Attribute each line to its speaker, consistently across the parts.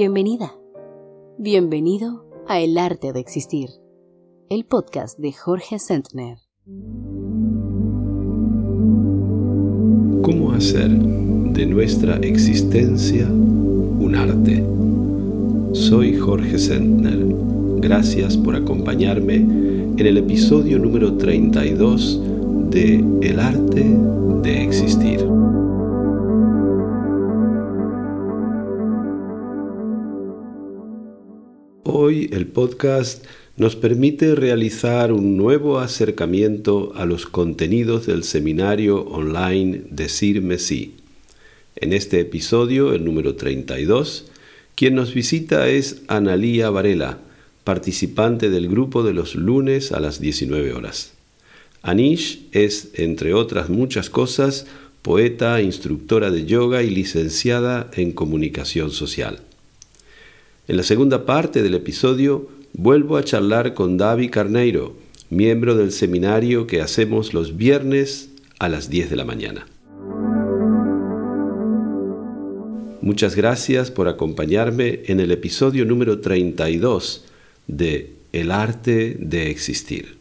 Speaker 1: Bienvenida. Bienvenido a El Arte de Existir, el podcast de Jorge Sentner.
Speaker 2: ¿Cómo hacer de nuestra existencia un arte? Soy Jorge Sentner. Gracias por acompañarme en el episodio número 32 de El arte de existir. Hoy el podcast nos permite realizar un nuevo acercamiento a los contenidos del seminario online Decirme Sí. En este episodio, el número 32, quien nos visita es Analía Varela, participante del grupo de los lunes a las 19 horas. Anish es, entre otras muchas cosas, poeta, instructora de yoga y licenciada en comunicación social. En la segunda parte del episodio vuelvo a charlar con David Carneiro, miembro del seminario que hacemos los viernes a las 10 de la mañana. Muchas gracias por acompañarme en el episodio número 32 de El arte de existir.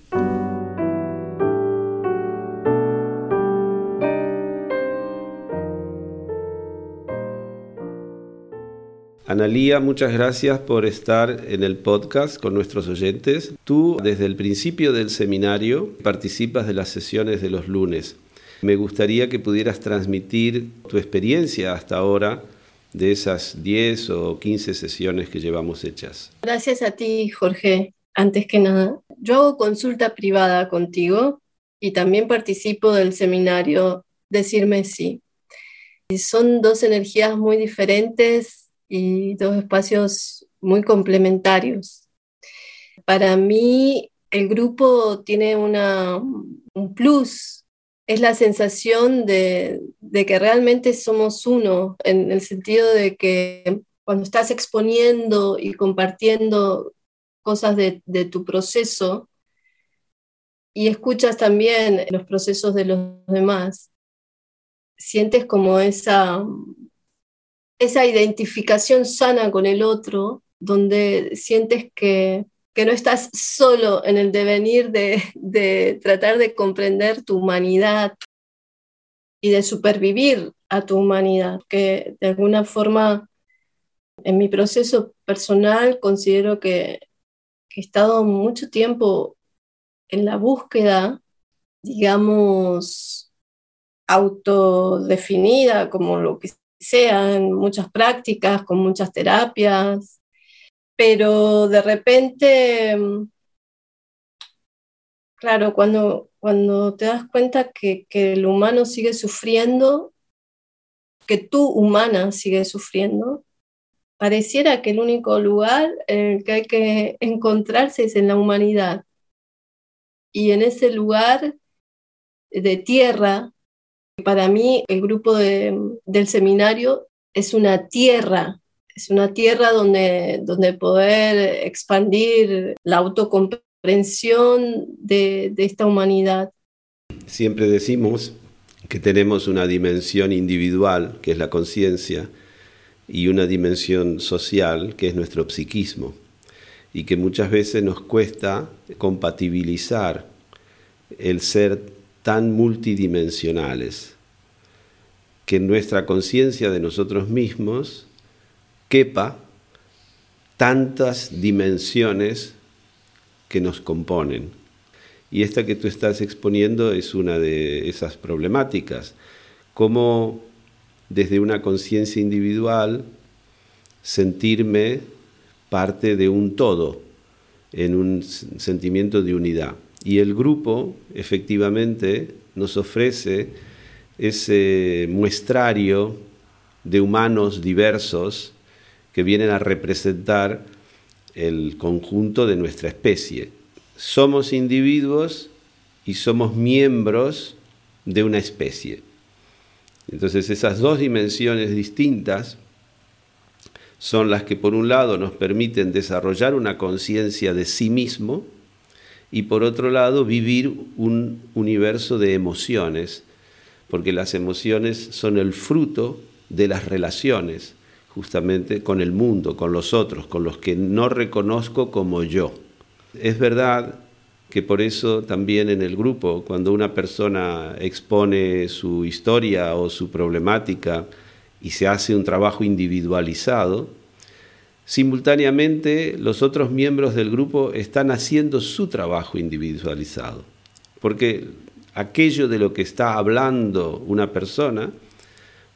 Speaker 2: Analía, muchas gracias por estar en el podcast con nuestros oyentes. Tú, desde el principio del seminario, participas de las sesiones de los lunes. Me gustaría que pudieras transmitir tu experiencia hasta ahora de esas 10 o 15 sesiones que llevamos hechas.
Speaker 3: Gracias a ti, Jorge. Antes que nada, yo hago consulta privada contigo y también participo del seminario Decirme sí. Son dos energías muy diferentes y dos espacios muy complementarios. Para mí, el grupo tiene una, un plus, es la sensación de, que realmente somos uno, en el sentido de que cuando estás exponiendo y compartiendo cosas de, de tu proceso y escuchas también los procesos de los demás, sientes como esa esa identificación sana con el otro, donde sientes que, no estás solo en el devenir de, de tratar de comprender tu humanidad y de supervivir a tu humanidad, que de alguna forma en mi proceso personal considero que, he estado mucho tiempo en la búsqueda, digamos, autodefinida como lo que sean muchas prácticas, con muchas terapias, pero de repente, claro, cuando, cuando te das cuenta que, que el humano sigue sufriendo, que tú humana sigue sufriendo, pareciera que el único lugar en el que hay que encontrarse es en la humanidad. Y en ese lugar de tierra para mí, el grupo del seminario es una tierra, es una tierra donde, donde poder expandir la autocomprensión de, de esta humanidad.
Speaker 2: Siempre decimos que tenemos una dimensión individual, que es la conciencia, y una dimensión social, que es nuestro psiquismo, y que muchas veces nos cuesta compatibilizar el ser tan multidimensionales, que nuestra conciencia de nosotros mismos quepa tantas dimensiones que nos componen. Y esta que tú estás exponiendo es una de esas problemáticas. Cómo desde una conciencia individual sentirme parte de un todo, en un sentimiento de unidad. Y el grupo efectivamente nos ofrece ese muestrario de humanos diversos que vienen a representar el conjunto de nuestra especie. Somos individuos y somos miembros de una especie. Entonces esas dos dimensiones distintas son las que por un lado nos permiten desarrollar una conciencia de sí mismo, y por otro lado vivir un universo de emociones, porque las emociones son el fruto de las relaciones, justamente con el mundo, con los otros, con los que no reconozco como yo. Es verdad que por eso también en el grupo, cuando una persona expone su historia o su problemática y se hace un trabajo individualizado, simultáneamente los otros miembros del grupo están haciendo su trabajo individualizado. Porque aquello de lo que está hablando una persona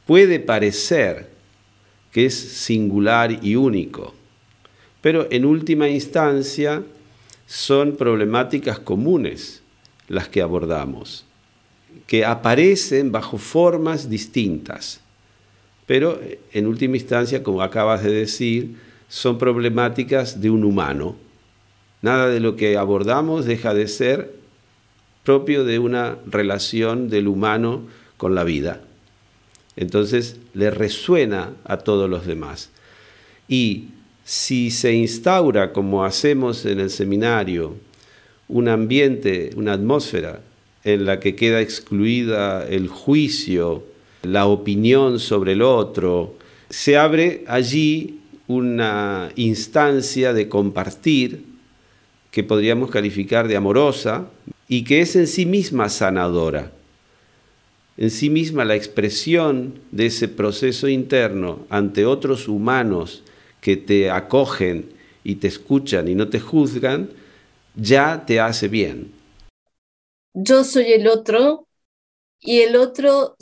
Speaker 2: puede parecer que es singular y único, pero en última instancia son problemáticas comunes las que abordamos, que aparecen bajo formas distintas, pero en última instancia, como acabas de decir, son problemáticas de un humano. Nada de lo que abordamos deja de ser propio de una relación del humano con la vida. Entonces le resuena a todos los demás. Y si se instaura, como hacemos en el seminario, un ambiente, una atmósfera en la que queda excluida el juicio, la opinión sobre el otro, se abre allí una instancia de compartir que podríamos calificar de amorosa y que es en sí misma sanadora en sí misma la expresión de ese proceso interno ante otros humanos que te acogen y te escuchan y no te juzgan, ya te hace bien.
Speaker 3: Yo soy el otro y el otro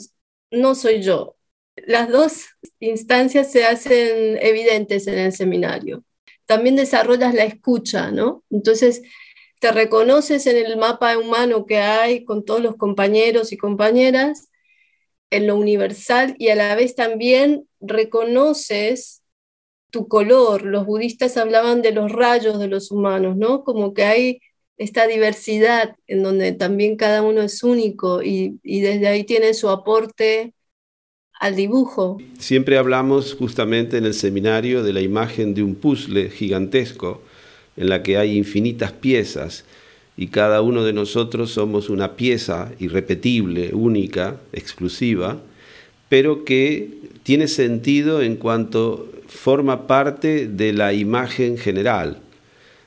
Speaker 3: no soy yo. Las dos instancias se hacen evidentes en el seminario. También desarrollas la escucha, ¿no? Entonces, te reconoces en el mapa humano que hay con todos los compañeros y compañeras, en lo universal y a la vez también reconoces tu color. Los budistas hablaban de los rayos de los humanos, ¿no? Como que hay esta diversidad en donde también cada uno es único y, y desde ahí tiene su aporte al dibujo.
Speaker 2: Siempre hablamos justamente en el seminario de la imagen de un puzzle gigantesco en la que hay infinitas piezas y cada uno de nosotros somos una pieza irrepetible, única, exclusiva, pero que tiene sentido en cuanto forma parte de la imagen general.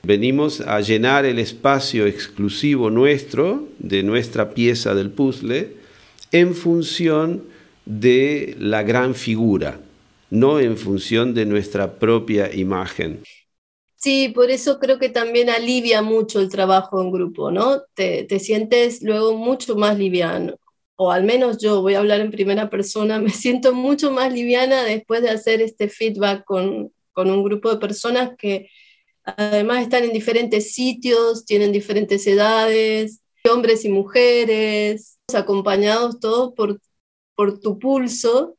Speaker 2: Venimos a llenar el espacio exclusivo nuestro, de nuestra pieza del puzzle, en función de la gran figura, no en función de nuestra propia imagen.
Speaker 3: Sí, por eso creo que también alivia mucho el trabajo en grupo, ¿no? Te, sientes luego mucho más liviano, o al menos yo voy a hablar en primera persona, me siento mucho más liviana después de hacer este feedback con, con un grupo de personas que además están en diferentes sitios, tienen diferentes edades, hombres y mujeres, acompañados todos por, por tu pulso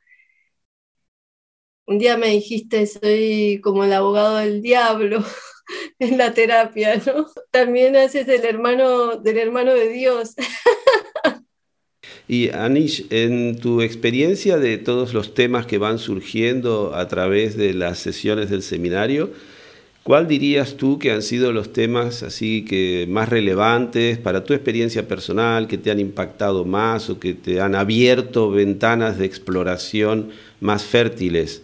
Speaker 3: un día me dijiste, soy como el abogado del diablo en la terapia, ¿no? También haces del hermano, del hermano de Dios.
Speaker 2: Y Anish, en tu experiencia de todos los temas que van surgiendo a través de las sesiones del seminario, ¿cuál dirías tú que han sido los temas así que más relevantes para tu experiencia personal, que te han impactado más o que te han abierto ventanas de exploración más fértiles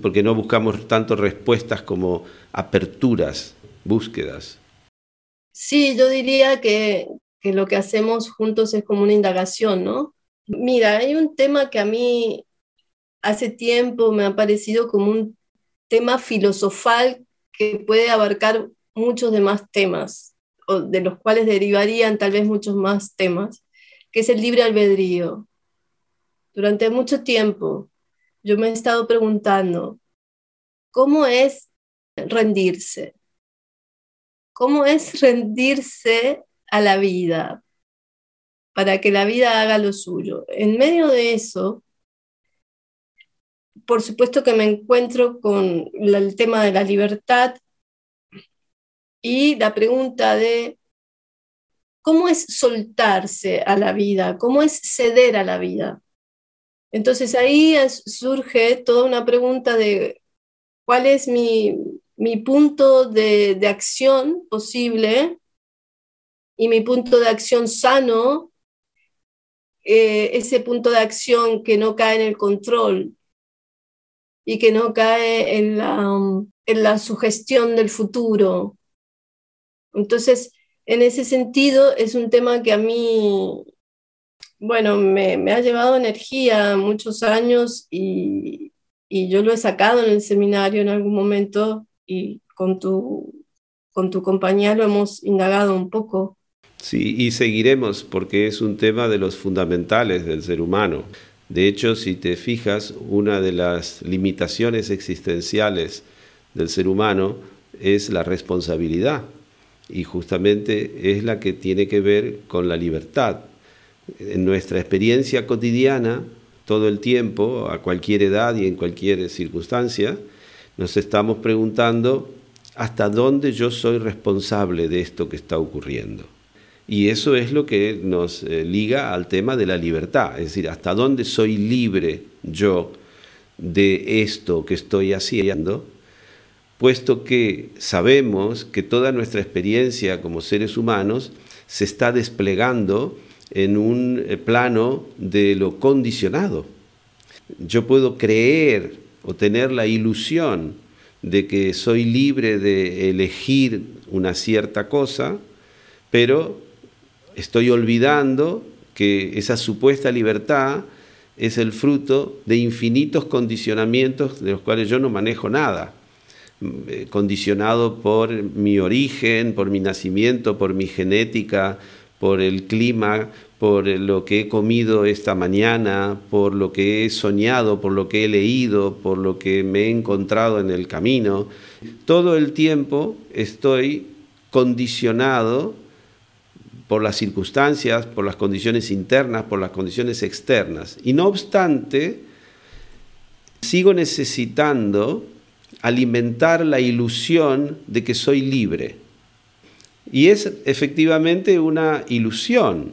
Speaker 2: porque no buscamos tanto respuestas como aperturas, búsquedas.
Speaker 3: Sí, yo diría que, que lo que hacemos juntos es como una indagación, ¿no? Mira, hay un tema que a mí hace tiempo me ha parecido como un tema filosofal que puede abarcar muchos demás temas, o de los cuales derivarían tal vez muchos más temas, que es el libre albedrío. Durante mucho tiempo yo me he estado preguntando, ¿cómo es rendirse? ¿Cómo es rendirse a la vida para que la vida haga lo suyo? En medio de eso, por supuesto que me encuentro con el tema de la libertad y la pregunta de cómo es soltarse a la vida, cómo es ceder a la vida. Entonces ahí surge toda una pregunta de cuál es mi, punto de, acción posible y mi punto de acción sano, eh, ese punto de acción que no cae en el control, y que no cae en la, en la sugestión del futuro. Entonces, en ese sentido, es un tema que a mí, bueno, me, me ha llevado energía muchos años y, y yo lo he sacado en el seminario en algún momento y con tu, con tu compañía lo hemos indagado un poco.
Speaker 2: Sí, y seguiremos porque es un tema de los fundamentales del ser humano. De hecho, si te fijas, una de las limitaciones existenciales del ser humano es la responsabilidad y justamente es la que tiene que ver con la libertad. En nuestra experiencia cotidiana, todo el tiempo, a cualquier edad y en cualquier circunstancia, nos estamos preguntando hasta dónde yo soy responsable de esto que está ocurriendo. Y eso es lo que nos eh, liga al tema de la libertad, es decir, hasta dónde soy libre yo de esto que estoy haciendo, puesto que sabemos que toda nuestra experiencia como seres humanos se está desplegando en un eh, plano de lo condicionado. Yo puedo creer o tener la ilusión de que soy libre de elegir una cierta cosa, pero estoy olvidando que esa supuesta libertad es el fruto de infinitos condicionamientos de los cuales yo no manejo nada, eh, condicionado por mi origen, por mi nacimiento, por mi genética, por el clima, por lo que he comido esta mañana, por lo que he soñado, por lo que he leído, por lo que me he encontrado en el camino. Todo el tiempo estoy condicionado por las circunstancias, por las condiciones internas, por las condiciones externas. Y no obstante, sigo necesitando alimentar la ilusión de que soy libre. Y es efectivamente una ilusión,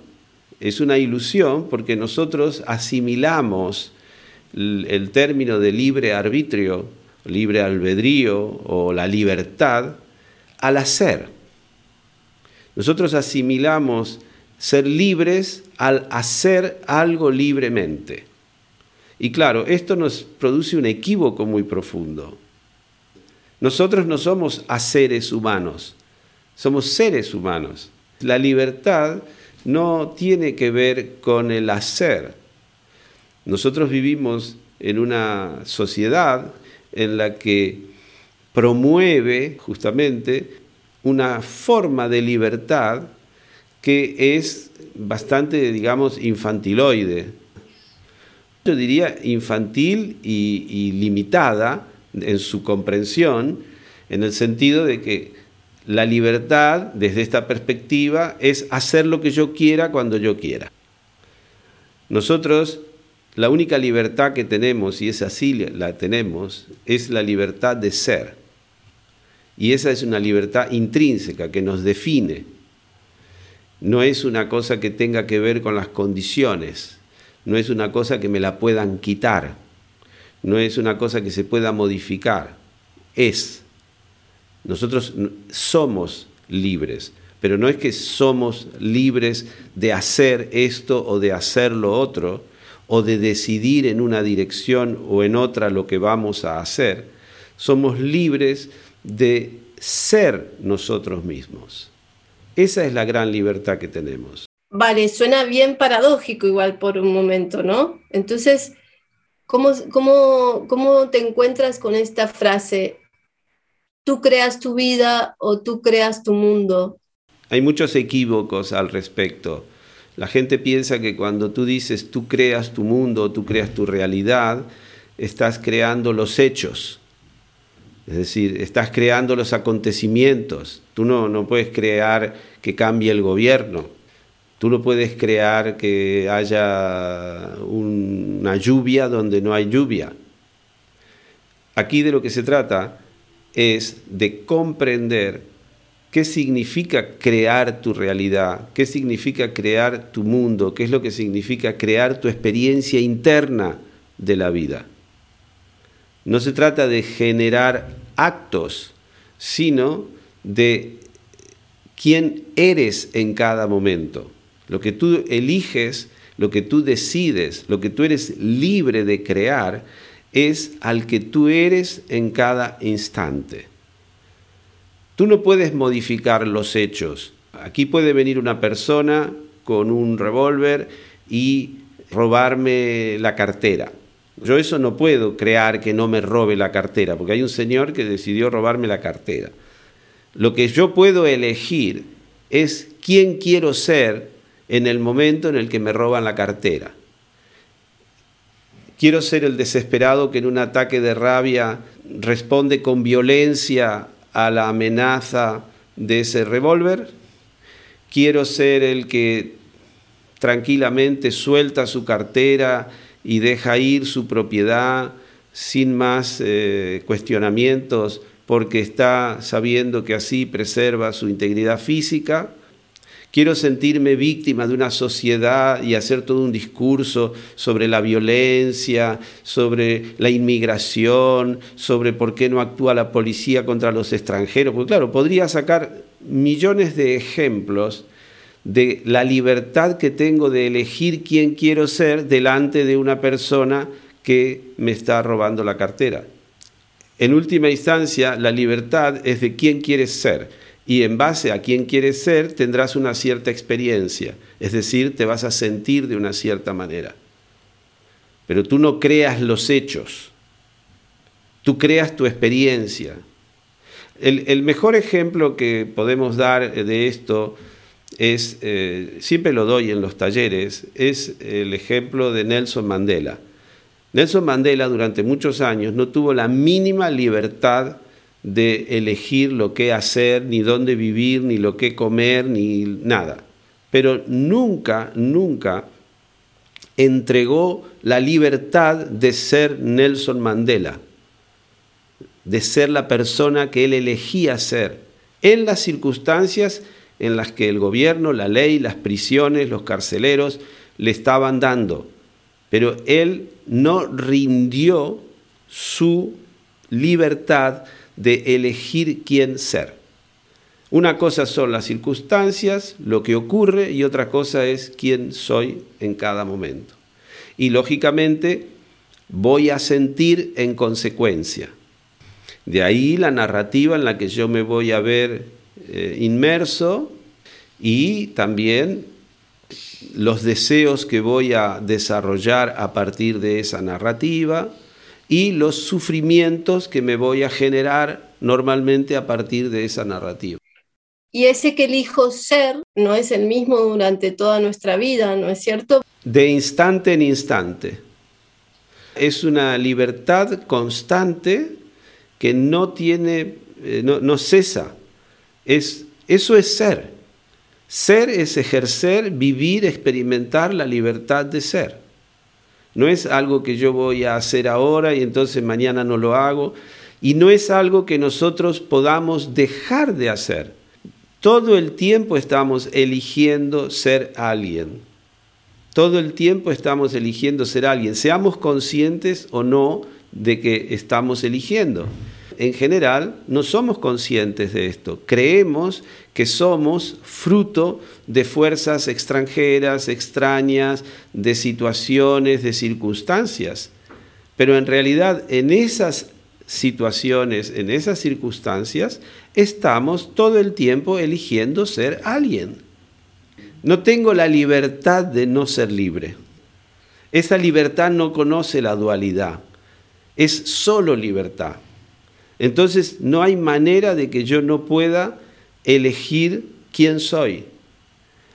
Speaker 2: es una ilusión porque nosotros asimilamos el, término de libre arbitrio, libre albedrío o la libertad al hacer. Nosotros asimilamos ser libres al hacer algo libremente. Y claro, esto nos produce un equívoco muy profundo. Nosotros no somos seres humanos, somos seres humanos. La libertad no tiene que ver con el hacer. Nosotros vivimos en una sociedad en la que promueve justamente una forma de libertad que es bastante, digamos, infantiloide. Yo diría infantil y, limitada en su comprensión, en el sentido de que la libertad, desde esta perspectiva, es hacer lo que yo quiera cuando yo quiera. Nosotros, la única libertad que tenemos, y es así la tenemos, es la libertad de ser. Y esa es una libertad intrínseca que nos define. No es una cosa que tenga que ver con las condiciones, no es una cosa que me la puedan quitar, no es una cosa que se pueda modificar, es. Nosotros somos libres, pero no es que somos libres de hacer esto o de hacer lo otro, o de decidir en una dirección o en otra lo que vamos a hacer. Somos libres de ser nosotros mismos. Esa es la gran libertad que tenemos.
Speaker 3: Vale, suena bien paradójico igual por un momento, ¿no? Entonces, ¿cómo, cómo, cómo te encuentras con esta frase? Tú creas tu vida o tú creas tu mundo.
Speaker 2: Hay muchos equívocos al respecto. La gente piensa que cuando tú dices tú creas tu mundo, tú creas tu realidad, estás creando los hechos. Es decir, estás creando los acontecimientos. Tú no, no puedes crear que cambie el gobierno. Tú no puedes crear que haya una lluvia donde no hay lluvia. Aquí de lo que se trata es de comprender qué significa crear tu realidad, qué significa crear tu mundo, qué es lo que significa crear tu experiencia interna de la vida. No se trata de generar actos, sino de quién eres en cada momento. Lo que tú eliges, lo que tú decides, lo que tú eres libre de crear, es al que tú eres en cada instante. Tú no puedes modificar los hechos. Aquí puede venir una persona con un revólver y robarme la cartera. Yo eso no puedo crear que no me robe la cartera, porque hay un señor que decidió robarme la cartera. Lo que yo puedo elegir es quién quiero ser en el momento en el que me roban la cartera. Quiero ser el desesperado que en un ataque de rabia responde con violencia a la amenaza de ese revólver. Quiero ser el que tranquilamente suelta su cartera y deja ir su propiedad sin más eh, cuestionamientos porque está sabiendo que así preserva su integridad física. Quiero sentirme víctima de una sociedad y hacer todo un discurso sobre la violencia, sobre la inmigración, sobre por qué no actúa la policía contra los extranjeros. Porque claro, podría sacar millones de ejemplos de la libertad que tengo de elegir quién quiero ser delante de una persona que me está robando la cartera. En última instancia, la libertad es de quién quieres ser y en base a quién quieres ser tendrás una cierta experiencia, es decir, te vas a sentir de una cierta manera. Pero tú no creas los hechos, tú creas tu experiencia. El, el mejor ejemplo que podemos dar de esto es, eh, siempre lo doy en los talleres, es el ejemplo de Nelson Mandela. Nelson Mandela durante muchos años no tuvo la mínima libertad de elegir lo que hacer, ni dónde vivir, ni lo que comer, ni nada. Pero nunca, nunca entregó la libertad de ser Nelson Mandela, de ser la persona que él elegía ser, en las circunstancias en las que el gobierno, la ley, las prisiones, los carceleros le estaban dando. Pero él no rindió su libertad de elegir quién ser. Una cosa son las circunstancias, lo que ocurre, y otra cosa es quién soy en cada momento. Y lógicamente voy a sentir en consecuencia. De ahí la narrativa en la que yo me voy a ver eh, inmerso y también los deseos que voy a desarrollar a partir de esa narrativa y los sufrimientos que me voy a generar normalmente a partir de esa narrativa.
Speaker 3: Y ese que elijo ser no es el mismo durante toda nuestra vida, ¿no es cierto?
Speaker 2: De instante en instante. Es una libertad constante que no tiene, eh, no, no cesa eso es ser. Ser es ejercer, vivir, experimentar la libertad de ser. No es algo que yo voy a hacer ahora y entonces mañana no lo hago. Y no es algo que nosotros podamos dejar de hacer. Todo el tiempo estamos eligiendo ser alguien. Todo el tiempo estamos eligiendo ser alguien, seamos conscientes o no de que estamos eligiendo en general no somos conscientes de esto. Creemos que somos fruto de fuerzas extranjeras, extrañas, de situaciones, de circunstancias. Pero en realidad en esas situaciones, en esas circunstancias, estamos todo el tiempo eligiendo ser alguien. No tengo la libertad de no ser libre. Esa libertad no conoce la dualidad. Es solo libertad. Entonces no hay manera de que yo no pueda elegir quién soy.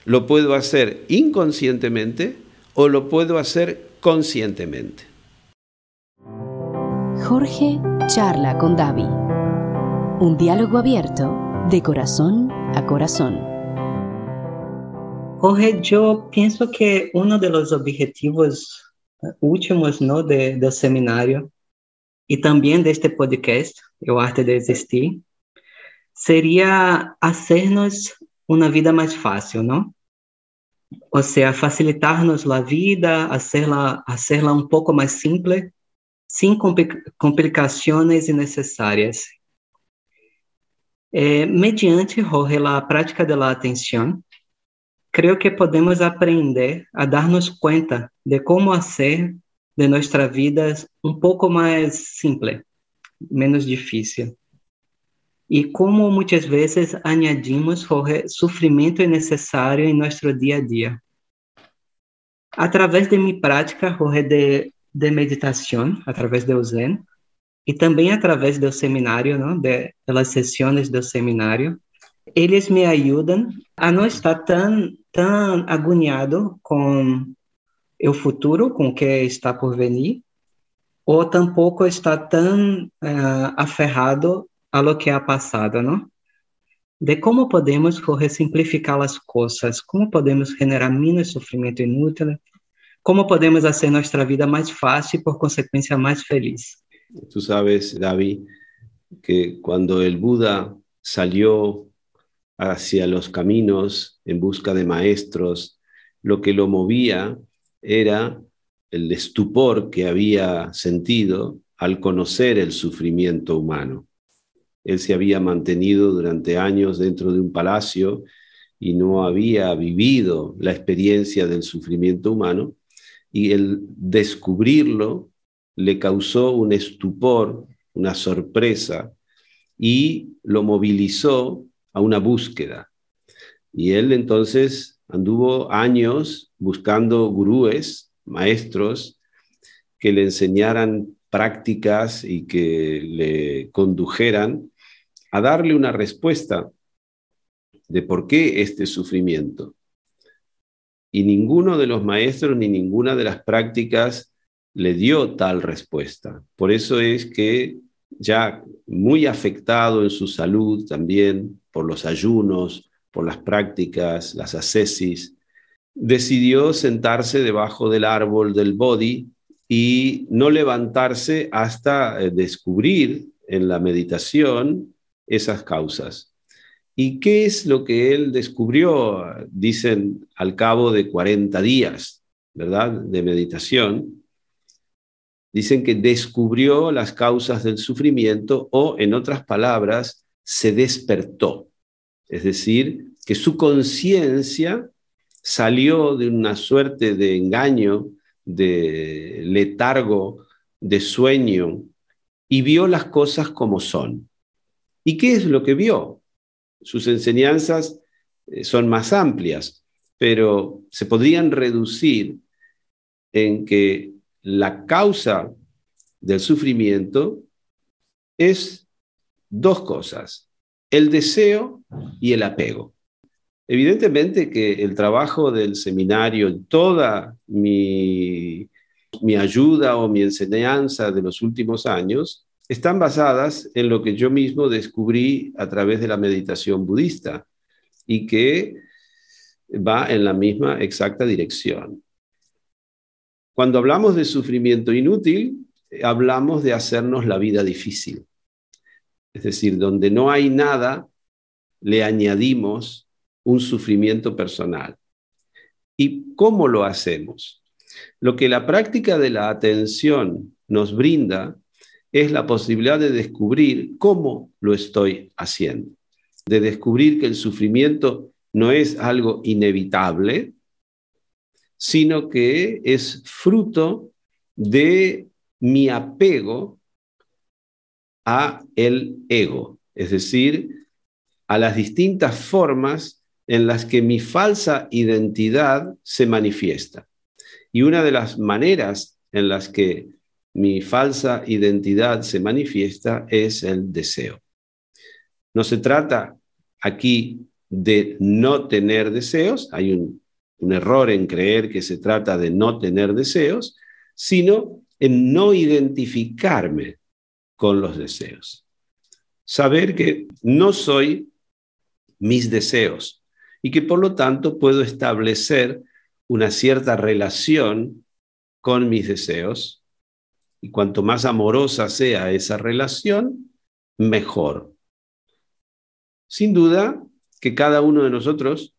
Speaker 2: Lo puedo hacer inconscientemente o lo puedo hacer conscientemente.
Speaker 1: Jorge charla con David. Un diálogo abierto de corazón a corazón.
Speaker 4: Jorge, yo pienso que uno de los objetivos últimos ¿no? de, del seminario y también de este podcast, El Arte de Existir, sería hacernos una vida más fácil, ¿no? O sea, facilitarnos la vida, hacerla, hacerla un poco más simple, sin complicaciones innecesarias. Eh, mediante, Jorge, la práctica de la atención, creo que podemos aprender a darnos cuenta de cómo hacer de nuestra vida un poco más simple, menos difícil. Y como muchas veces añadimos sufrimiento innecesario en nuestro día a día. A través de mi prática de, de meditación, a través del Zen, e também através do seminário, não? De, pelas sessões do seminário, eles me ajudam a não estar tão, tão agoniado com o futuro, com o que está por vir, ou tampouco estar tão uh, aferrado a lo que é passado, não? De como podemos simplificar as coisas, como podemos generar menos sofrimento inútil, como podemos fazer nossa vida mais fácil e, por consequência, mais feliz.
Speaker 2: Tú sabes, David, que cuando el Buda salió hacia los caminos en busca de maestros, lo que lo movía era el estupor que había sentido al conocer el sufrimiento humano. Él se había mantenido durante años dentro de un palacio y no había vivido la experiencia del sufrimiento humano y el descubrirlo le causó un estupor, una sorpresa y lo movilizó a una búsqueda. Y él entonces anduvo años buscando gurúes, maestros, que le enseñaran prácticas y que le condujeran a darle una respuesta de por qué este sufrimiento. Y ninguno de los maestros ni ninguna de las prácticas le dio tal respuesta. Por eso es que ya muy afectado en su salud también por los ayunos, por las prácticas, las ascesis, decidió sentarse debajo del árbol del Bodhi y no levantarse hasta eh, descubrir en la meditación esas causas. ¿Y qué es lo que él descubrió? Dicen al cabo de 40 días, ¿verdad? De meditación dicen que descubrió las causas del sufrimiento o, en otras palabras, se despertó. Es decir, que su conciencia salió de una suerte de engaño, de letargo, de sueño, y vio las cosas como son. ¿Y qué es lo que vio? Sus enseñanzas eh, son más amplias, pero se podrían reducir en que la causa del sufrimiento es dos cosas, el deseo y el apego. Evidentemente que el trabajo del seminario, toda mi, mi ayuda o mi enseñanza de los últimos años, están basadas en lo que yo mismo descubrí a través de la meditación budista y que va en la misma exacta dirección. Cuando hablamos de sufrimiento inútil, hablamos de hacernos la vida difícil. Es decir, donde no hay nada, le añadimos un sufrimiento personal. ¿Y cómo lo hacemos? Lo que la práctica de la atención nos brinda es la posibilidad de descubrir cómo lo estoy haciendo, de descubrir que el sufrimiento no es algo inevitable, sino que es fruto de mi apego a el ego, es decir, a las distintas formas en las que mi falsa identidad se manifiesta. Y una de las maneras en las que mi falsa identidad se manifiesta es el deseo. No se trata aquí de no tener deseos, hay un error en creer que se trata de no tener deseos, sino en no identificarme con los deseos. Saber que no soy mis deseos y que por lo tanto puedo establecer una cierta relación con mis deseos y cuanto más amorosa sea esa relación, mejor. Sin duda que cada uno de nosotros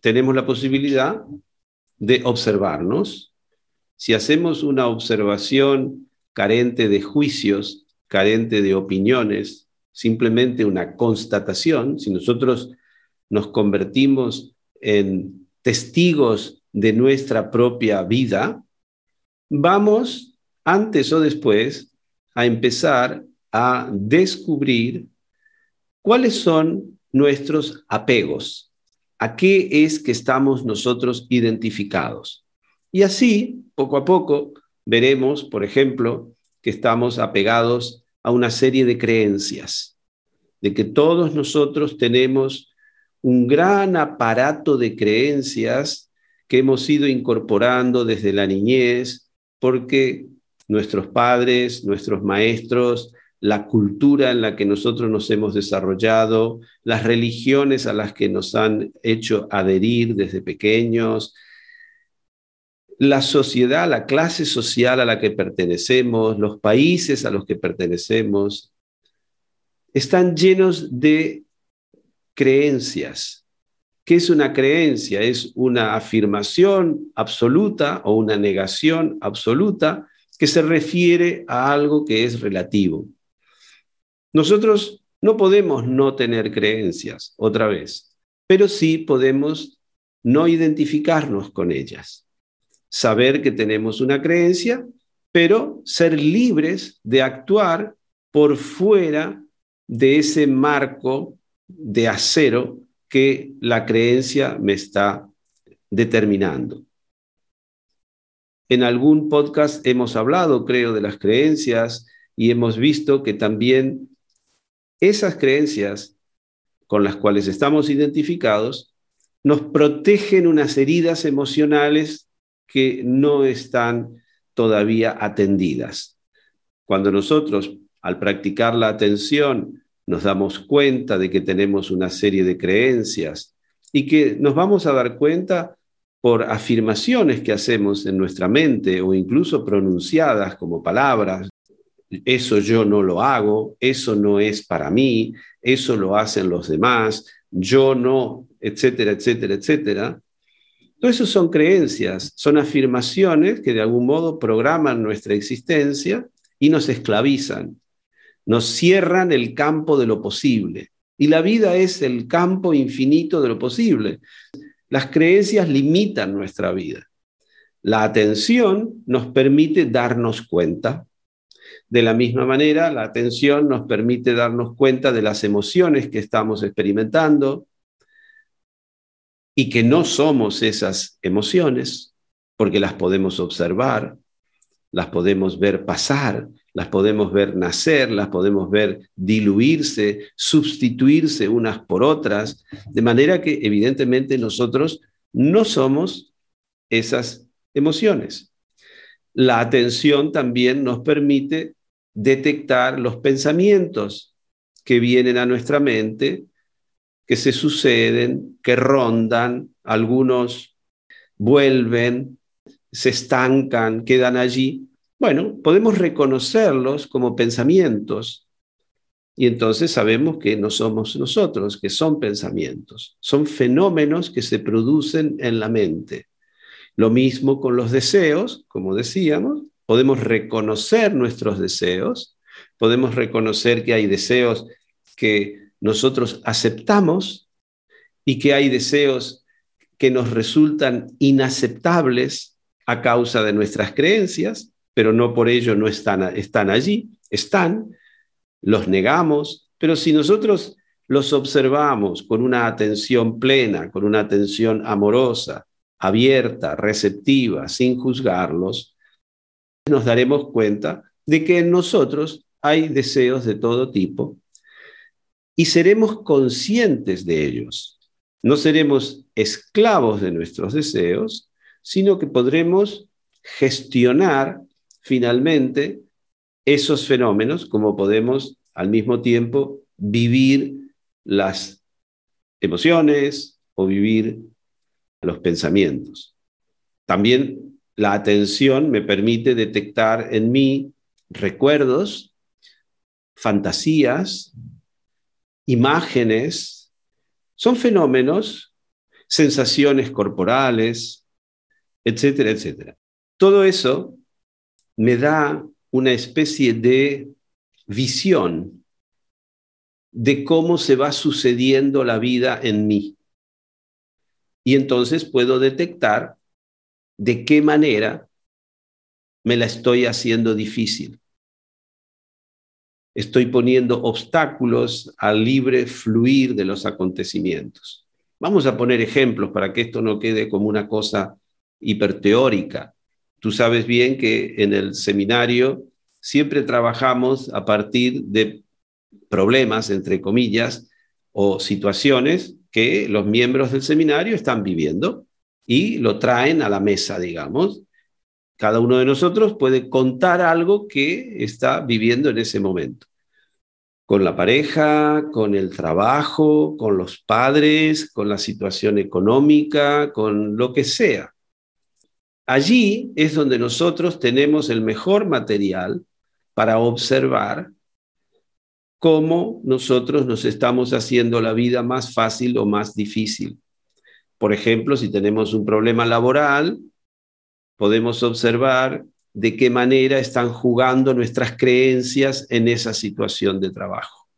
Speaker 2: tenemos la posibilidad de observarnos. Si hacemos una observación carente de juicios, carente de opiniones, simplemente una constatación, si nosotros nos convertimos en testigos de nuestra propia vida, vamos antes o después, a empezar a descubrir cuáles son nuestros apegos, a qué es que estamos nosotros identificados. Y así, poco a poco, veremos, por ejemplo, que estamos apegados a una serie de creencias, de que todos nosotros tenemos un gran aparato de creencias que hemos ido incorporando desde la niñez, porque nuestros padres, nuestros maestros, la cultura en la que nosotros nos hemos desarrollado, las religiones a las que nos han hecho adherir desde pequeños, la sociedad, la clase social a la que pertenecemos, los países a los que pertenecemos, están llenos de creencias. ¿Qué es una creencia? Es una afirmación absoluta o una negación absoluta que se refiere a algo que es relativo. Nosotros no podemos no tener creencias, otra vez, pero sí podemos no identificarnos con ellas. Saber que tenemos una creencia, pero ser libres de actuar por fuera de ese marco de acero que la creencia me está determinando. En algún podcast hemos hablado, creo, de las creencias y hemos visto que también esas creencias con las cuales estamos identificados nos protegen unas heridas emocionales que no están todavía atendidas. Cuando nosotros, al practicar la atención, nos damos cuenta de que tenemos una serie de creencias y que nos vamos a dar cuenta por afirmaciones que hacemos en nuestra mente o incluso pronunciadas como palabras, eso yo no lo hago, eso no es para mí, eso lo hacen los demás, yo no, etcétera, etcétera, etcétera. Todo eso son creencias, son afirmaciones que de algún modo programan nuestra existencia y nos esclavizan, nos cierran el campo de lo posible. Y la vida es el campo infinito de lo posible. Las creencias limitan nuestra vida. La atención nos permite darnos cuenta. De la misma manera, la atención nos permite darnos cuenta de las emociones que estamos experimentando y que no somos esas emociones, porque las podemos observar, las podemos ver pasar, las podemos ver nacer, las podemos ver diluirse, sustituirse unas por otras, de manera que evidentemente nosotros no somos esas emociones. La atención también nos permite detectar los pensamientos que vienen a nuestra mente, que se suceden, que rondan, algunos vuelven, se estancan, quedan allí, bueno, podemos reconocerlos como pensamientos. Y entonces sabemos que no somos nosotros, que son pensamientos, son fenómenos que se producen en la mente. Lo mismo con los deseos, como decíamos, podemos reconocer nuestros deseos, podemos reconocer que hay deseos que nosotros aceptamos y que hay deseos que nos resultan inaceptables a causa de nuestras creencias pero no por ello no están, allí, están, los negamos, pero si nosotros los observamos con una atención plena, con una atención amorosa, abierta, receptiva, sin juzgarlos, nos daremos cuenta de que en nosotros hay deseos de todo tipo y seremos conscientes de ellos. No seremos esclavos de nuestros deseos, sino que podremos gestionar finalmente esos fenómenos, como podemos al mismo tiempo vivir las emociones o vivir los pensamientos. También la atención me permite detectar en mí recuerdos, fantasías, imágenes, son fenómenos, sensaciones corporales, etcétera, etcétera. Todo eso me da una especie de visión de cómo se va sucediendo la vida en mí. Y entonces puedo detectar de qué manera me la estoy haciendo difícil. Estoy poniendo obstáculos al libre fluir de los acontecimientos. Vamos a poner ejemplos para que esto no quede como una cosa hiperteórica. Tú sabes bien que en el seminario siempre trabajamos a partir de problemas, entre comillas, o situaciones que los miembros del seminario están viviendo y lo traen a la mesa, digamos. Cada uno de nosotros puede contar algo que está viviendo en ese momento. Con la pareja, con el trabajo, con los padres, con la situación económica, con lo que sea. Allí es donde nosotros tenemos el mejor material para observar cómo nosotros nos estamos haciendo la vida más fácil o más difícil. Por ejemplo, si tenemos un problema laboral, podemos observar de qué manera están jugando nuestras creencias en esa situación de trabajo.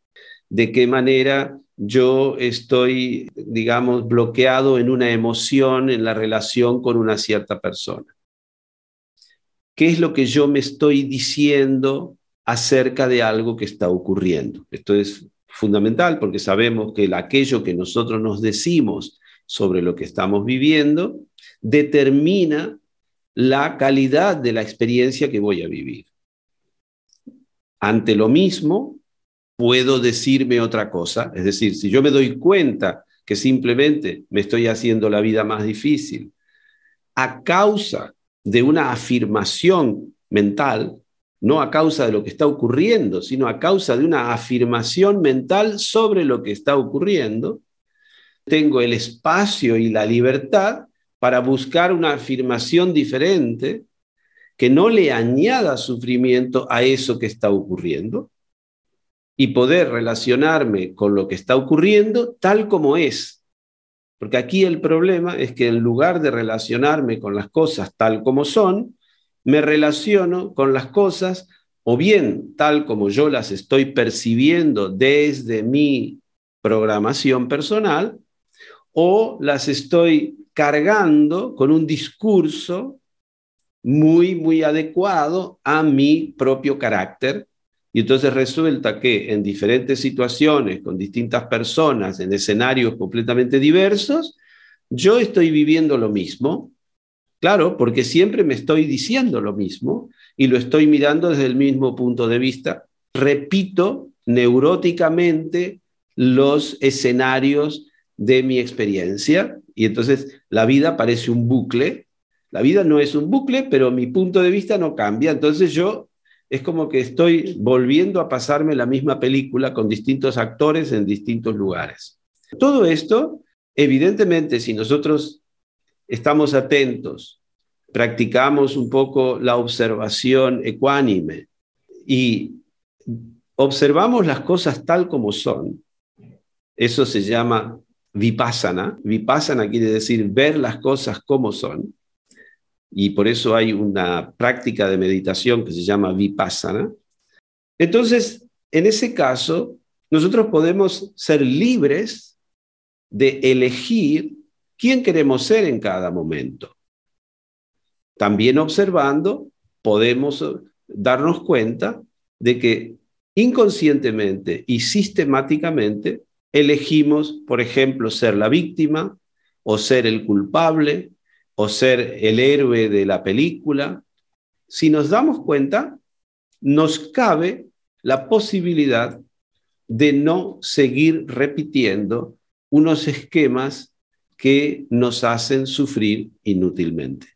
Speaker 2: De qué manera yo estoy, digamos, bloqueado en una emoción en la relación con una cierta persona. ¿Qué es lo que yo me estoy diciendo acerca de algo que está ocurriendo. Esto es fundamental porque sabemos que aquello que nosotros nos decimos sobre lo que estamos viviendo determina la calidad de la experiencia que voy a vivir. Ante lo mismo, puedo decirme otra cosa. Es decir, si yo me doy cuenta que simplemente me estoy haciendo la vida más difícil a causa de una afirmación mental, no a causa de lo que está ocurriendo, sino a causa de una afirmación mental sobre lo que está ocurriendo, tengo el espacio y la libertad para buscar una afirmación diferente que no le añada sufrimiento a eso que está ocurriendo y poder relacionarme con lo que está ocurriendo tal como es. Porque aquí el problema es que en lugar de relacionarme con las cosas tal como son, me relaciono con las cosas o bien tal como yo las estoy percibiendo desde mi programación personal, o las estoy cargando con un discurso muy, muy adecuado a mi propio carácter. Y entonces resulta que en diferentes situaciones, con distintas personas, en escenarios completamente diversos, yo estoy viviendo lo mismo, Claro, porque siempre me estoy diciendo lo mismo y lo estoy mirando desde el mismo punto de vista. Repito neuróticamente los escenarios de mi experiencia y entonces la vida parece un bucle. La vida no es un bucle, pero mi punto de vista no cambia. Entonces yo es como que estoy volviendo a pasarme la misma película con distintos actores en distintos lugares. Todo esto, evidentemente, si nosotros estamos atentos, practicamos un poco la observación ecuánime y observamos las cosas tal como son, eso se llama vipassana. Vipassana quiere decir ver las cosas como son. Y por eso hay una práctica de meditación que se llama vipassana. Entonces, en ese caso, nosotros podemos ser libres de elegir quién queremos ser en cada momento. También observando, podemos darnos cuenta de que inconscientemente y sistemáticamente elegimos, por ejemplo, ser la víctima o ser el culpable o ser el héroe de la película. Si nos damos cuenta, nos cabe la posibilidad de no seguir repitiendo unos esquemas que nos hacen sufrir inútilmente.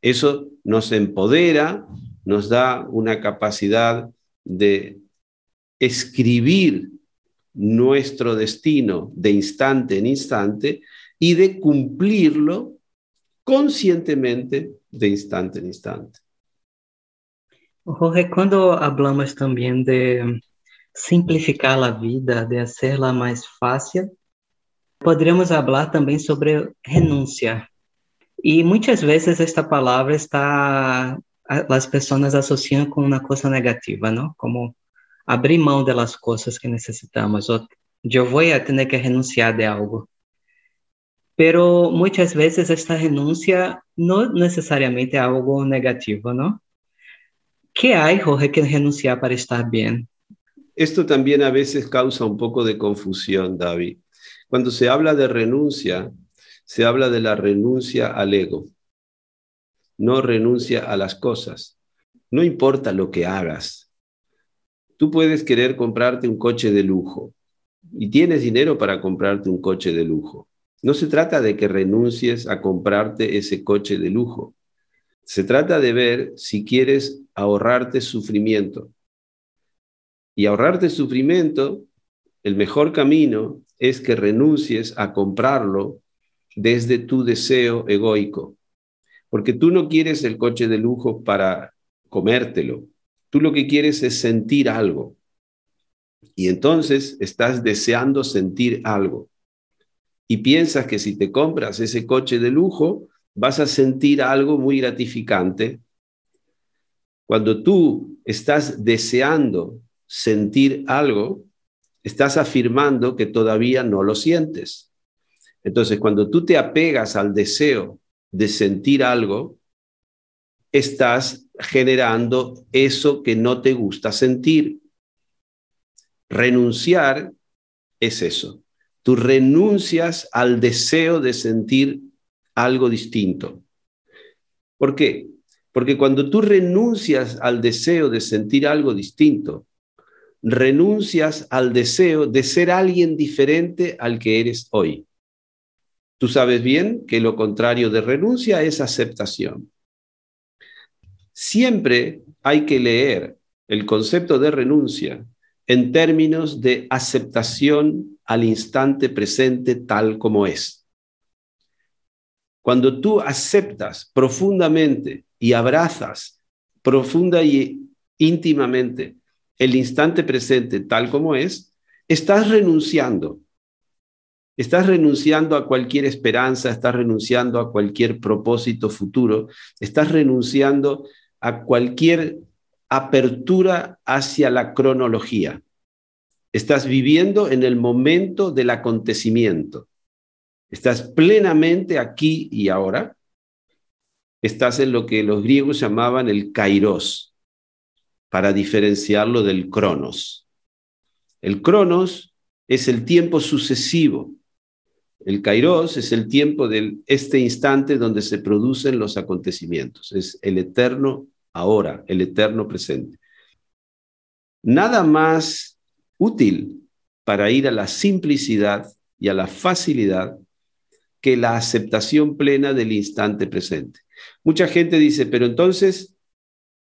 Speaker 2: Eso nos empodera, nos da una capacidad de escribir nuestro destino de instante en instante y de cumplirlo conscientemente de instante en instante.
Speaker 4: Jorge, cuando hablamos también de simplificar la vida, de hacerla más fácil, Poderíamos falar também sobre renúncia. E muitas vezes esta palavra está as pessoas associam com uma coisa negativa, não? Como abrir mão das coisas que necessitamos. Ou eu vou ter que renunciar de algo. Pero muitas vezes esta renúncia não necessariamente é algo negativo, não? ¿Qué hay, Jorge, que renunciar para estar bien?
Speaker 2: Esto también a veces causa un poco de confusión, David. Cuando se habla de renuncia, se habla de la renuncia al ego, no renuncia a las cosas. No importa lo que hagas. Tú puedes querer comprarte un coche de lujo y tienes dinero para comprarte un coche de lujo. No se trata de que renuncies a comprarte ese coche de lujo. Se trata de ver si quieres ahorrarte sufrimiento. Y ahorrarte sufrimiento, el mejor camino es que renuncies a comprarlo desde tu deseo egoico. Porque tú no quieres el coche de lujo para comértelo. Tú lo que quieres es sentir algo. Y entonces estás deseando sentir algo. Y piensas que si te compras ese coche de lujo, vas a sentir algo muy gratificante. Cuando tú estás deseando sentir algo, estás afirmando que todavía no lo sientes. Entonces, cuando tú te apegas al deseo de sentir algo, estás generando eso que no te gusta sentir. Renunciar es eso. Tú renuncias al deseo de sentir algo distinto. ¿Por qué? Porque cuando tú renuncias al deseo de sentir algo distinto, renuncias al deseo de ser alguien diferente al que eres hoy. Tú sabes bien que lo contrario de renuncia es aceptación. Siempre hay que leer el concepto de renuncia en términos de aceptación al instante presente tal como es. Cuando tú aceptas profundamente y abrazas profunda y íntimamente el instante presente tal como es, estás renunciando. Estás renunciando a cualquier esperanza, estás renunciando a cualquier propósito futuro, estás renunciando a cualquier apertura hacia la cronología. Estás viviendo en el momento del acontecimiento. Estás plenamente aquí y ahora. Estás en lo que los griegos llamaban el kairos, para diferenciarlo del cronos. El cronos es el tiempo sucesivo. El kairos es el tiempo de este instante donde se producen los acontecimientos. Es el eterno ahora, el eterno presente. Nada más útil para ir a la simplicidad y a la facilidad que la aceptación plena del instante presente. Mucha gente dice, pero entonces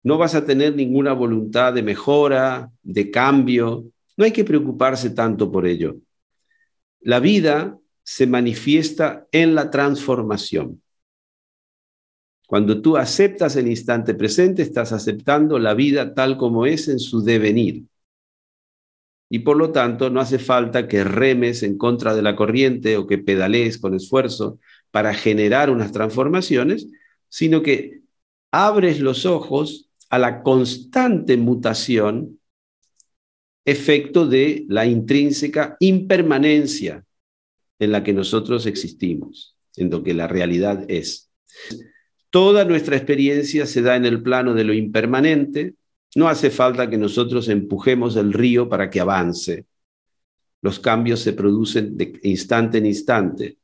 Speaker 2: no vas a tener ninguna voluntad de mejora, de cambio. No hay que preocuparse tanto por ello. La vida se manifiesta en la transformación. Cuando tú aceptas el instante presente, estás aceptando la vida tal como es en su devenir. Y por lo tanto, no hace falta que remes en contra de la corriente o que pedalees con esfuerzo para generar unas transformaciones, sino que abres los ojos a la constante mutación, efecto de la intrínseca impermanencia en la que nosotros existimos, en lo que la realidad es. Toda nuestra experiencia se da en el plano de lo impermanente, no hace falta que nosotros empujemos el río para que avance. Los cambios se producen de instante en instante.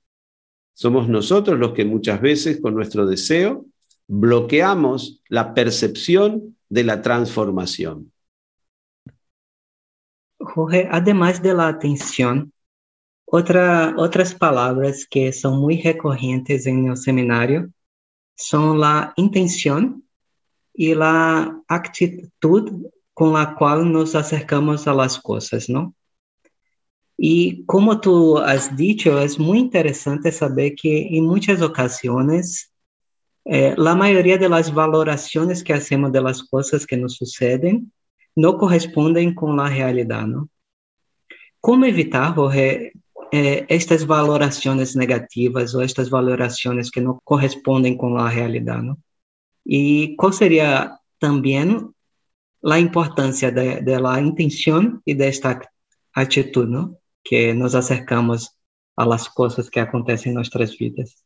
Speaker 2: Somos nosotros los que muchas veces con nuestro deseo bloqueamos la percepción de la transformación.
Speaker 4: Jorge, además de la atención, otra, otras palabras que son muy recurrentes en el seminario son la intención y la actitud con la cual nos acercamos a las cosas, ¿no? Y como tú has dicho, es muy interesante saber que en muchas ocasiones eh, la mayoría de las valoraciones que hacemos de las cosas que nos suceden no corresponden con la realidad, ¿no? ¿Cómo evitar, Jorge, eh, estas valoraciones negativas o estas valoraciones que no corresponden con la realidad, ¿no? Y cuál sería también la importancia de, de la intención y de esta actitud, ¿no? Que nos acercamos a las cosas que acontecen en nuestras vidas.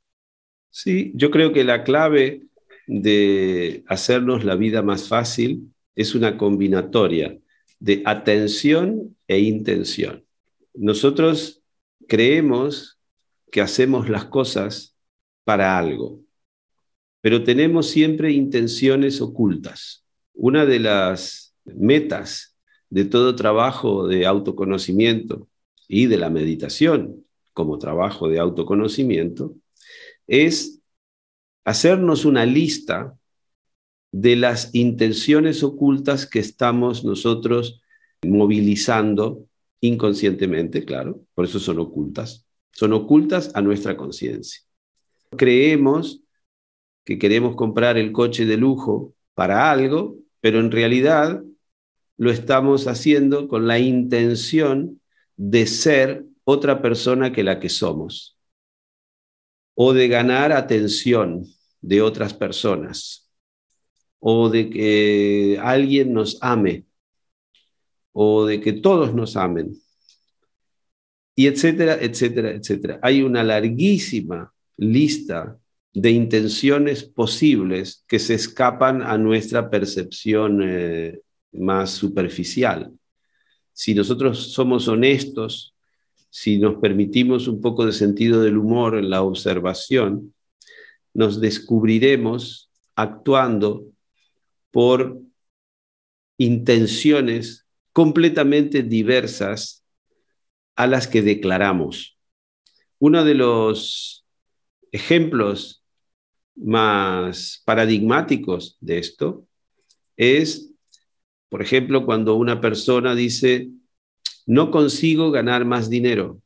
Speaker 2: Sí, yo creo que la clave de hacernos la vida más fácil es una combinatoria de atención e intención. Nosotros creemos que hacemos las cosas para algo, pero tenemos siempre intenciones ocultas. Una de las metas de todo trabajo de autoconocimiento y de la meditación como trabajo de autoconocimiento es hacernos una lista de las intenciones ocultas que estamos nosotros movilizando inconscientemente, claro, por eso son ocultas, son ocultas a nuestra conciencia. Creemos que queremos comprar el coche de lujo para algo, pero en realidad lo estamos haciendo con la intención de ser otra persona que la que somos o de ganar atención de otras personas o de que alguien nos ame o de que todos nos amen y etcétera, etcétera, etcétera. Hay una larguísima lista de intenciones posibles que se escapan a nuestra percepción eh, más superficial. Si nosotros somos honestos, si nos permitimos un poco de sentido del humor en la observación, nos descubriremos actuando por intenciones completamente diversas a las que declaramos. Uno de los ejemplos más paradigmáticos de esto es, por ejemplo, cuando una persona dice, no consigo ganar más dinero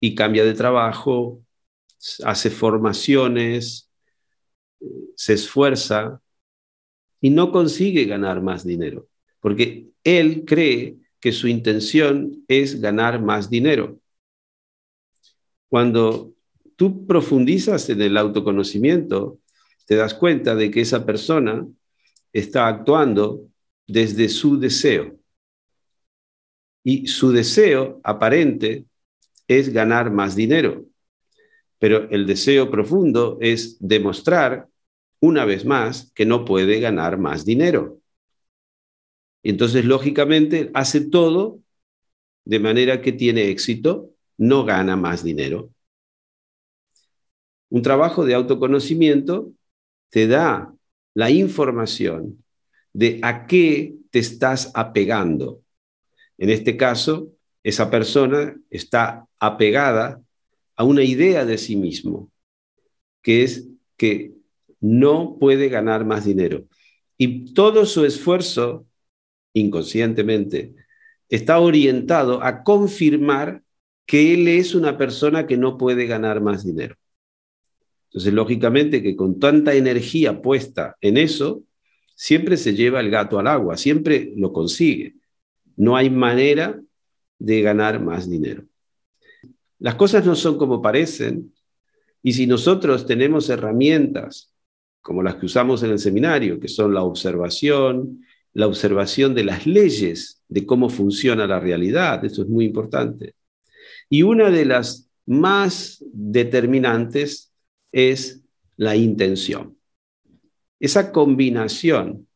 Speaker 2: y cambia de trabajo, hace formaciones, se esfuerza y no consigue ganar más dinero, porque él cree que su intención es ganar más dinero. Cuando tú profundizas en el autoconocimiento, te das cuenta de que esa persona está actuando desde su deseo. Y su deseo aparente es ganar más dinero. Pero el deseo profundo es demostrar una vez más que no puede ganar más dinero. Y entonces, lógicamente, hace todo de manera que tiene éxito, no gana más dinero. Un trabajo de autoconocimiento te da la información de a qué te estás apegando. En este caso, esa persona está apegada a una idea de sí mismo, que es que no puede ganar más dinero. Y todo su esfuerzo, inconscientemente, está orientado a confirmar que él es una persona que no puede ganar más dinero. Entonces, lógicamente que con tanta energía puesta en eso, siempre se lleva el gato al agua, siempre lo consigue. No hay manera de ganar más dinero. Las cosas no son como parecen y si nosotros tenemos herramientas como las que usamos en el seminario, que son la observación, la observación de las leyes de cómo funciona la realidad, eso es muy importante. Y una de las más determinantes es la intención. Esa combinación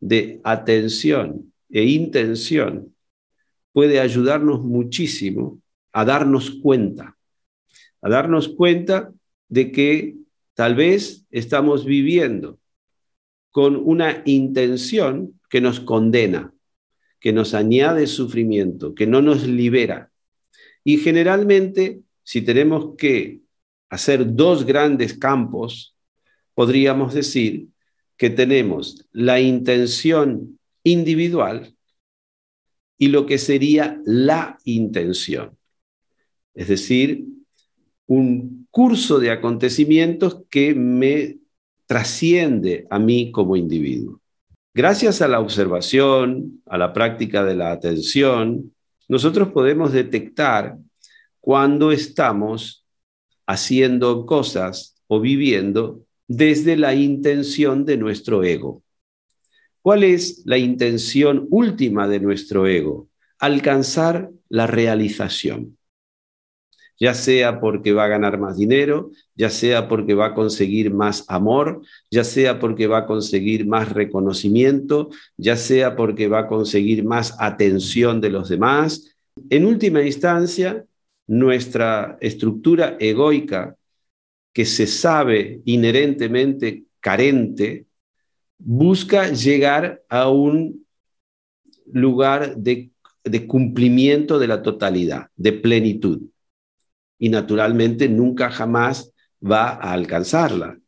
Speaker 2: de atención e intención puede ayudarnos muchísimo a darnos cuenta, a darnos cuenta de que Tal vez estamos viviendo con una intención que nos condena, que nos añade sufrimiento, que no nos libera. Y generalmente, si tenemos que hacer dos grandes campos, podríamos decir que tenemos la intención individual y lo que sería la intención. Es decir, un curso de acontecimientos que me trasciende a mí como individuo. Gracias a la observación, a la práctica de la atención, nosotros podemos detectar cuando estamos haciendo cosas o viviendo desde la intención de nuestro ego. ¿Cuál es la intención última de nuestro ego? Alcanzar la realización. Ya sea porque va a ganar más dinero, ya sea porque va a conseguir más amor, ya sea porque va a conseguir más reconocimiento, ya sea porque va a conseguir más atención de los demás. En última instancia, nuestra estructura egoica, que se sabe inherentemente carente, busca llegar a un lugar de, de cumplimiento de la totalidad, de plenitud y naturalmente nunca jamás va a alcanzarla.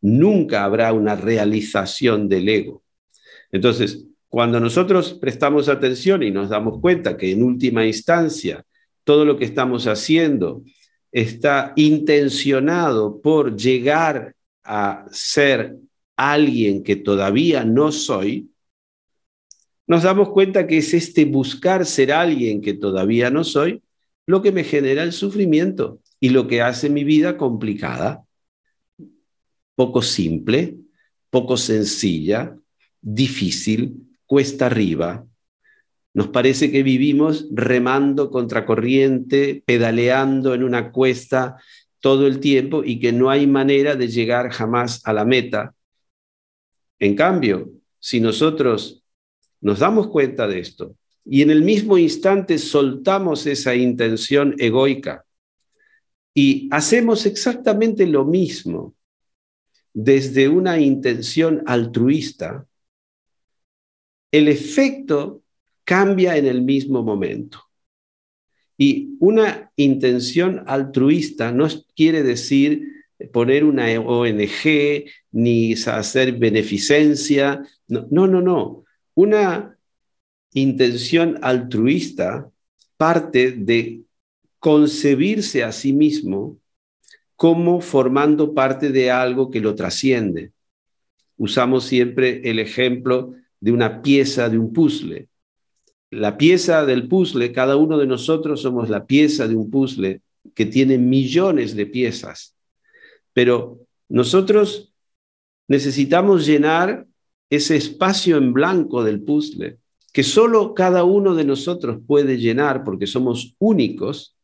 Speaker 2: Nunca habrá una realización del ego. Entonces, cuando nosotros prestamos atención y nos damos cuenta que en última instancia todo lo que estamos haciendo está intencionado por llegar a ser alguien que todavía no soy, nos damos cuenta que es este buscar ser alguien que todavía no soy lo que me genera el sufrimiento y lo que hace mi vida complicada, poco simple, poco sencilla, difícil, cuesta arriba. Nos parece que vivimos remando contra corriente, pedaleando en una cuesta todo el tiempo y que no hay manera de llegar jamás a la meta. En cambio, si nosotros nos damos cuenta de esto y en el mismo instante soltamos esa intención egoica y hacemos exactamente lo mismo desde una intención altruista, el efecto cambia en el mismo momento. Y una intención altruista no quiere decir poner una ONG ni hacer beneficencia. No, no, no. no. Una intención altruista parte de concebirse a sí mismo como formando parte de algo que lo trasciende. Usamos siempre el ejemplo de una pieza de un puzzle. La pieza del puzzle, cada uno de nosotros somos la pieza de un puzzle que tiene millones de piezas, pero nosotros necesitamos llenar ese espacio en blanco del puzzle que solo cada uno de nosotros puede llenar porque somos únicos,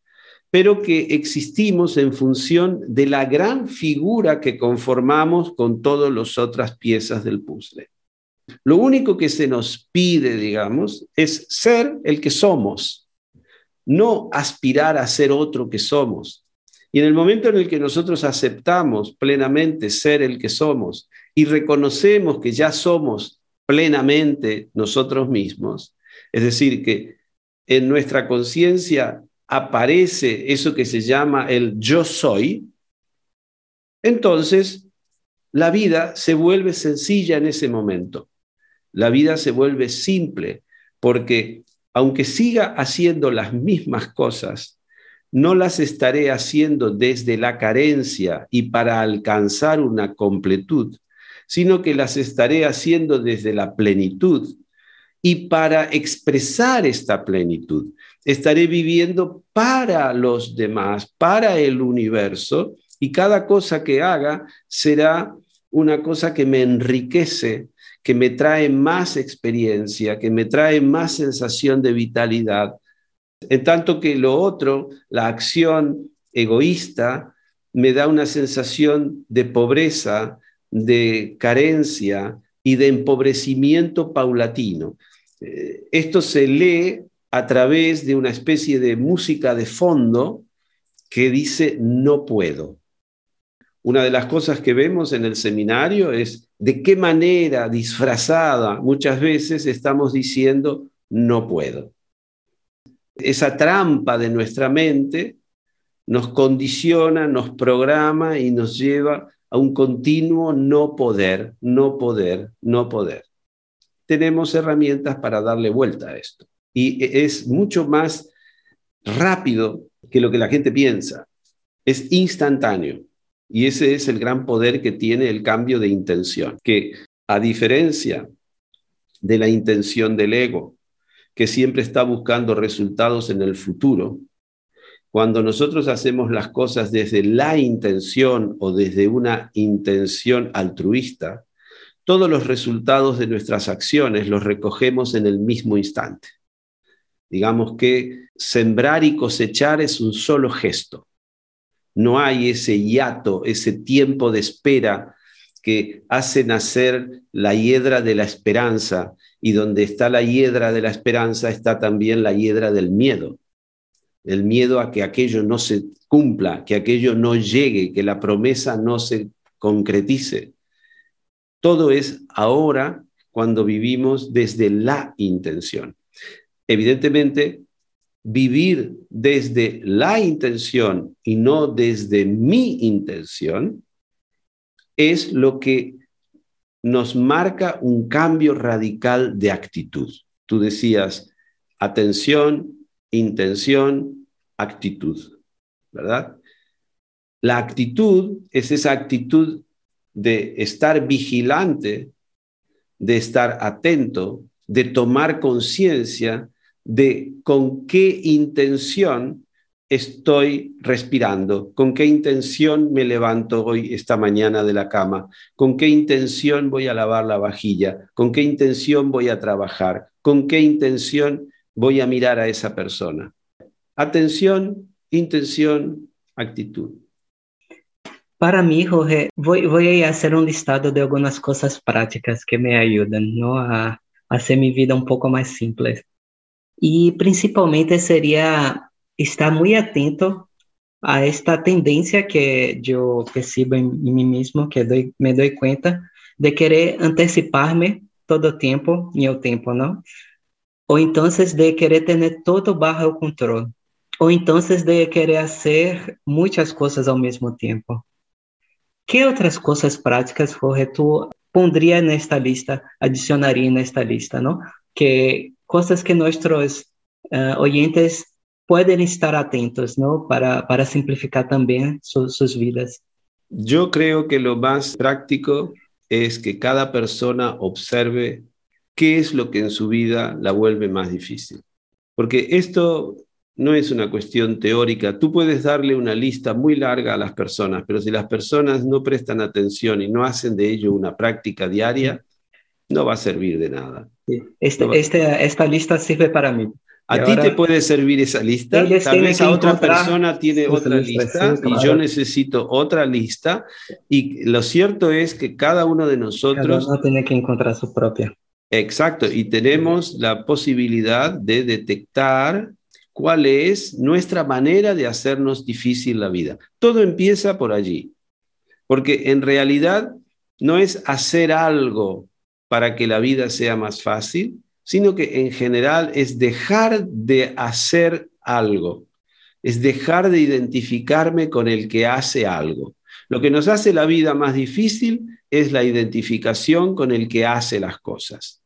Speaker 2: pero que existimos en función de la gran figura que conformamos con todas las otras piezas del puzzle. Lo único que se nos pide, digamos, es ser el que somos, no aspirar a ser otro que somos. Y en el momento en el que nosotros aceptamos plenamente ser el que somos y reconocemos que ya somos plenamente nosotros mismos, es decir, que en nuestra conciencia aparece eso que se llama el yo soy, entonces la vida se vuelve sencilla en ese momento. La vida se vuelve simple porque aunque siga haciendo las mismas cosas, no las estaré haciendo desde la carencia y para alcanzar una completud, sino que las estaré haciendo desde la plenitud. Y para expresar esta plenitud, estaré viviendo para los demás, para el universo, y cada cosa que haga será una cosa que me enriquece, que me trae más experiencia, que me trae más sensación de vitalidad. En tanto que lo otro, la acción egoísta, me da una sensación de pobreza, de carencia y de empobrecimiento paulatino. Eh, esto se lee a través de una especie de música de fondo que dice no puedo. Una de las cosas que vemos en el seminario es de qué manera disfrazada muchas veces estamos diciendo no puedo. Esa trampa de nuestra mente nos condiciona, nos programa y nos lleva a un continuo no poder, no poder, no poder. Tenemos herramientas para darle vuelta a esto. Y es mucho más rápido que lo que la gente piensa. Es instantáneo. Y ese es el gran poder que tiene el cambio de intención, que a diferencia de la intención del ego, que siempre está buscando resultados en el futuro, cuando nosotros hacemos las cosas desde la intención o desde una intención altruista, todos los resultados de nuestras acciones los recogemos en el mismo instante. Digamos que sembrar y cosechar es un solo gesto. No hay ese hiato, ese tiempo de espera que hace nacer la hiedra de la esperanza y donde está la hiedra de la esperanza está también la hiedra del miedo. El miedo a que aquello no se cumpla, que aquello no llegue, que la promesa no se concretice. Todo es ahora cuando vivimos desde la intención. Evidentemente, vivir desde la intención y no desde mi intención es lo que nos marca un cambio radical de actitud. Tú decías atención, intención, actitud, ¿verdad? La actitud es esa actitud de estar vigilante, de estar atento, de tomar conciencia de con qué intención estoy respirando, con qué intención me levanto hoy esta mañana de la cama, con qué intención voy a lavar la vajilla, con qué intención voy a trabajar, con qué intención voy a mirar a esa persona. Atención, intención, actitud.
Speaker 4: Para mí, Jorge, voy, a hacer un listado de algunas cosas prácticas que me ayudan ¿no? a hacer mi vida un poco más simple. Y principalmente sería estar muy atento a esta tendencia que yo percibo en, mí mismo, que me doy cuenta de querer anticiparme todo el tiempo en el tiempo, ¿no? O entonces de querer tener todo bajo control. O entonces de querer hacer muchas cosas al mismo tiempo. ¿Qué otras cosas prácticas, Jorge, tú pondría en esta lista, adicionaría en esta lista, ¿no? Que cosas que nuestros uh, oyentes pueden estar atentos, ¿no? Para, simplificar también su, sus vidas.
Speaker 2: Yo creo que lo más práctico es que cada persona observe qué es lo que en su vida la vuelve más difícil. Porque esto no es una cuestión teórica. Tú puedes darle una lista muy larga a las personas, pero si las personas no prestan atención y no hacen de ello una práctica diaria, no va a servir de nada.
Speaker 4: Este, este, esta lista sirve para mí.
Speaker 2: A ti te puede servir esa lista, tal vez a otra persona tiene otra lista y yo necesito otra lista. Y lo cierto es que cada uno de nosotros...
Speaker 4: no tiene que encontrar su propia.
Speaker 2: Exacto, y tenemos la posibilidad de detectar cuál es nuestra manera de hacernos difícil la vida. Todo empieza por allí, porque en realidad no es hacer algo para que la vida sea más fácil, sino que en general es dejar de hacer algo, es dejar de identificarme con el que hace algo. Lo que nos hace la vida más difícil es la identificación con el que hace las cosas.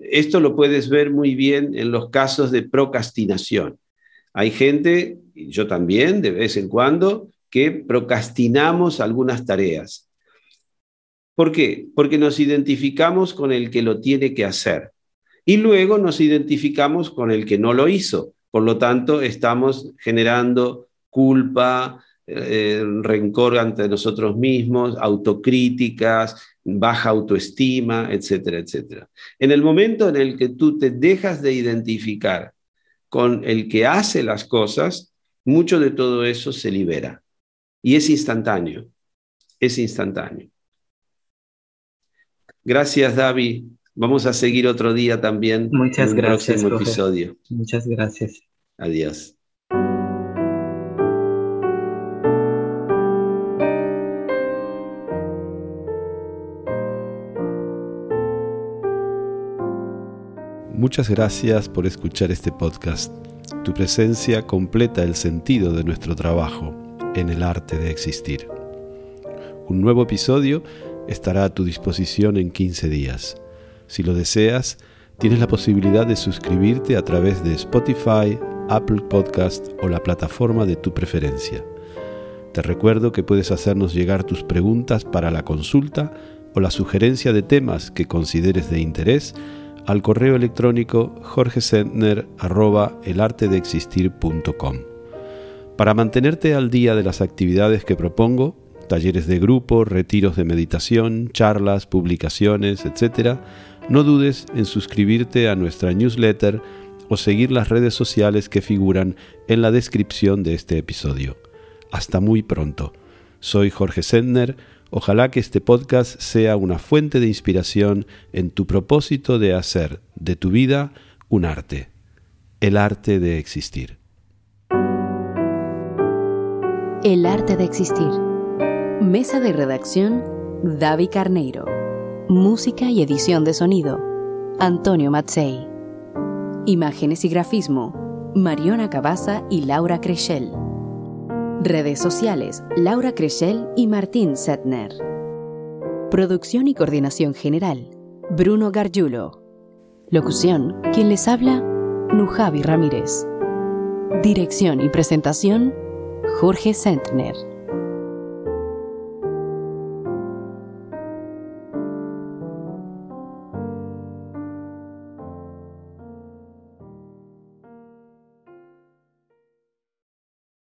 Speaker 2: Esto lo puedes ver muy bien en los casos de procrastinación. Hay gente, yo también de vez en cuando, que procrastinamos algunas tareas. ¿Por qué? Porque nos identificamos con el que lo tiene que hacer y luego nos identificamos con el que no lo hizo. Por lo tanto, estamos generando culpa, eh, rencor ante nosotros mismos, autocríticas, baja autoestima, etcétera, etcétera. En el momento en el que tú te dejas de identificar con el que hace las cosas, mucho de todo eso se libera. Y es instantáneo, es instantáneo. Gracias, David. Vamos a seguir otro día también.
Speaker 4: Muchas en un gracias.
Speaker 2: Próximo episodio.
Speaker 4: Muchas gracias.
Speaker 2: Adiós. Muchas gracias por escuchar este podcast. Tu presencia completa el sentido de nuestro trabajo en el arte de existir. Un nuevo episodio estará a tu disposición en 15 días. Si lo deseas, tienes la posibilidad de suscribirte a través de Spotify, Apple Podcast o la plataforma de tu preferencia. Te recuerdo que puedes hacernos llegar tus preguntas para la consulta o la sugerencia de temas que consideres de interés al correo electrónico jorgesentner.elartedeexistir.com. Para mantenerte al día de las actividades que propongo, talleres de grupo, retiros de meditación, charlas, publicaciones, etc., no dudes en suscribirte a nuestra newsletter o seguir las redes sociales que figuran en la descripción de este episodio. Hasta muy pronto. Soy Jorge Sendner. Ojalá que este podcast sea una fuente de inspiración en tu propósito de hacer de tu vida un arte, el arte de existir.
Speaker 1: El arte de existir. Mesa de redacción, David Carneiro. Música y edición de sonido, Antonio Matzei. Imágenes y grafismo, Mariona Cabaza y Laura Creschel. Redes sociales, Laura Creschel y Martín Setner. Producción y coordinación general, Bruno Gargiulo. Locución, quien les habla, Nujavi Ramírez. Dirección y presentación, Jorge Sentner.